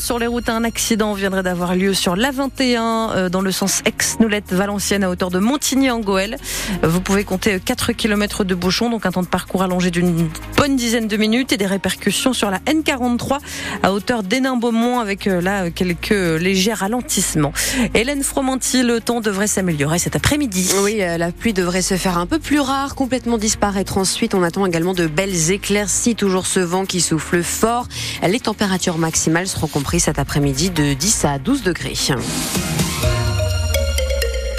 sur les routes, un accident viendrait d'avoir lieu sur l'A21 euh, dans le sens Aix-Noulette-Valenciennes à hauteur de Montigny en Goël. Vous pouvez compter 4 km de bouchon, donc un temps de parcours allongé d'une bonne dizaine de minutes et des répercussions sur la N43 à hauteur d'Hénin-Beaumont avec euh, là quelques légers ralentissements. Hélène Fromanti, le temps devrait s'améliorer cet après-midi. Oui, la pluie devrait se faire un peu plus rare, complètement disparaître ensuite. On attend également de belles éclaircies, toujours ce vent qui souffle fort. Les températures maximales seront comprises cet après-midi de 10 à 12 degrés.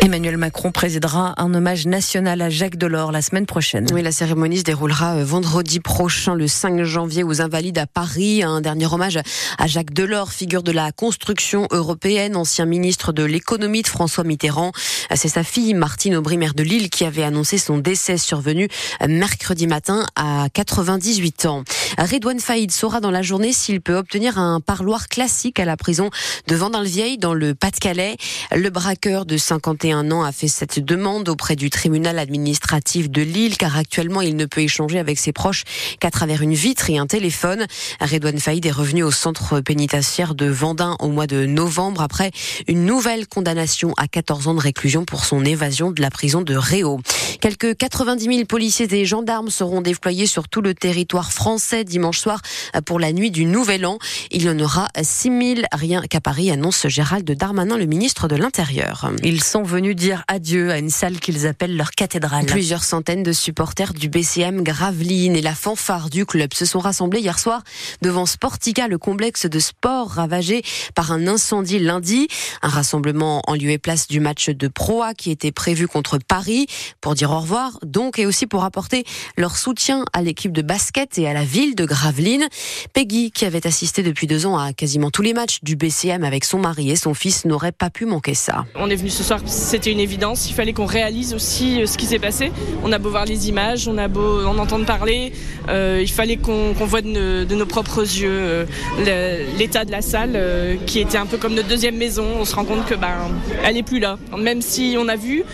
Emmanuel Macron présidera un hommage national à Jacques Delors la semaine prochaine. Oui, la cérémonie se déroulera euh, vendredi prochain, le 5 janvier, aux Invalides à Paris. Un dernier hommage à Jacques Delors, figure de la construction européenne, ancien ministre de l'économie de François Mitterrand. C'est sa fille, Martine Aubry, maire de Lille, qui avait annoncé son décès survenu mercredi matin à 98 ans. Redouane Faïd saura dans la journée s'il peut obtenir un parloir classique à la prison de Vendin-le-Vieil dans le Pas-de-Calais. Le braqueur de 51 ans a fait cette demande auprès du tribunal administratif de Lille car actuellement il ne peut échanger avec ses proches qu'à travers une vitre et un téléphone. Redouane Faïd est revenu au centre pénitentiaire de Vendin au mois de novembre après une nouvelle condamnation à 14 ans de réclusion pour son évasion de la prison de Réau. Quelques 90 000 policiers et gendarmes seront déployés sur tout le territoire français dimanche soir pour la nuit du Nouvel An. Il y en aura 6 000 rien qu'à Paris, annonce Gérald Darmanin, le ministre de l'Intérieur. Ils sont venus dire adieu à une salle qu'ils appellent leur cathédrale. Plusieurs centaines de supporters du BCM Gravelines et la fanfare du club se sont rassemblés hier soir devant Sportica, le complexe de sport ravagé par un incendie lundi. Un rassemblement en lieu et place du match de Pro A qui était prévu contre Paris pour dire au revoir, donc, et aussi pour apporter leur soutien à l'équipe de basket et à la ville de Gravelines. Peggy, qui avait assisté depuis deux ans à quasiment tous les matchs du BCM avec son mari et son fils, n'aurait pas pu manquer ça. On est venu ce soir, c'était une évidence. Il fallait qu'on réalise aussi euh, ce qui s'est passé. On a beau voir les images, on a beau en entendre parler. Euh, il fallait qu'on voit de, nos propres yeux euh, l'état de la salle, qui était un peu comme notre deuxième maison. On se rend compte que ben, elle plus là. Même si on a vu.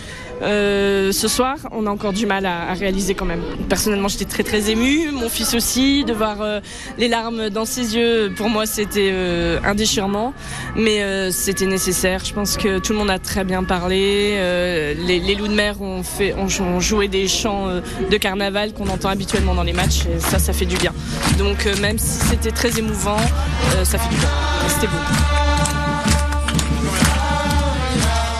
Euh, ce soir, on a encore du mal à, réaliser quand même. Personnellement, j'étais très très émue, mon fils aussi, de voir euh, les larmes dans ses yeux, pour moi c'était euh, un déchirement, mais c'était nécessaire. Je pense que tout le monde a très bien parlé. Les, loups de mer ont, fait, ont, joué des chants de carnaval qu'on entend habituellement dans les matchs, et ça, ça fait du bien. Donc même si c'était très émouvant, ça fait du bien. C'était beau.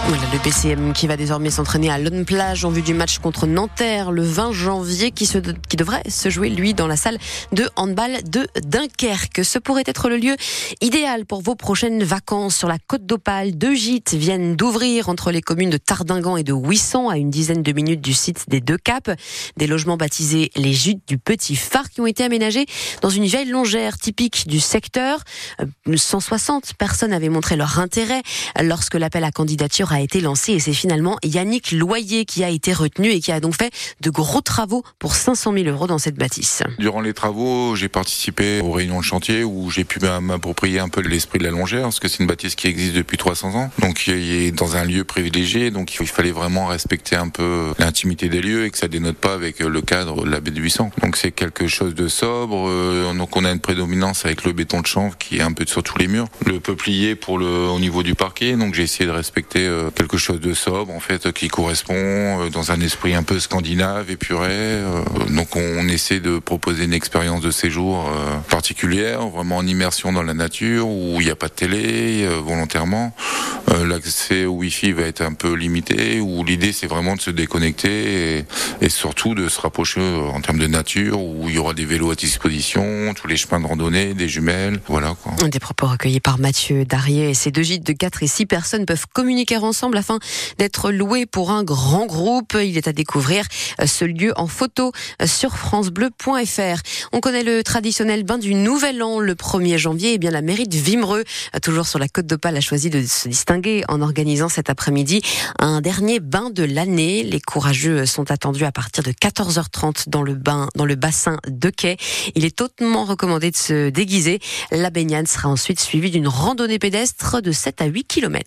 Le PCM qui va désormais s'entraîner à Lone Plage en vue du match contre Nanterre le 20 janvier qui, se, qui devrait se jouer lui dans la salle de handball de Dunkerque. Ce pourrait être le lieu idéal pour vos prochaines vacances sur la côte d'Opale. Deux gîtes viennent d'ouvrir entre les communes de Tardingan et de Huisson à une dizaine de minutes du site des deux caps. Des logements baptisés les gîtes du Petit Phare qui ont été aménagés dans une vieille longère typique du secteur. 160 euh, personnes avaient montré leur intérêt lorsque l'appel à candidature a a été lancé et c'est finalement Yannick Loyer qui a été retenu et qui a donc fait de gros travaux pour 500 000 euros dans cette bâtisse. Durant les travaux, j'ai participé aux réunions de chantier où j'ai pu m'approprier un peu l'esprit de la longère parce que c'est une bâtisse qui existe depuis 300 ans. Donc il est dans un lieu privilégié, donc il fallait vraiment respecter un peu l'intimité des lieux et que ça dénote pas avec le cadre de la baie de 800. Donc c'est quelque chose de sobre. Euh, donc on a une prédominance avec le béton de chanvre qui est un peu sur tous les murs. Le peuplier pour le au niveau du parquet. Donc j'ai essayé de respecter euh, quelque chose de sobre en fait qui correspond euh, dans un esprit un peu scandinave, épuré. Euh, donc on essaie de proposer une expérience de séjour euh, particulière, vraiment en immersion dans la nature où il n'y a pas de télé volontairement. L'accès au Wi-Fi va être un peu limité. Où l'idée c'est vraiment de se déconnecter et, surtout de se rapprocher en termes de nature où il y aura des vélos à disposition, tous les chemins de randonnée, des jumelles, voilà quoi. Des propos recueillis par Mathieu Darier. Ces deux gîtes de 4 et 6 personnes peuvent communiquer ensemble afin d'être loué pour un grand groupe. Il est à découvrir euh, ce lieu en photo euh, sur francebleu.fr. On connaît le traditionnel bain du Nouvel An le 1er janvier. Et eh bien la mairie de Vimereux, euh, toujours sur la côte d'Opale, a choisi de se distinguer en organisant cet après-midi un dernier bain de l'année. Les courageux sont attendus à partir de 14h30 dans le dans le bassin de quai. Il est hautement recommandé de se déguiser. La baignade sera ensuite suivie d'une randonnée pédestre de 7 à 8 km.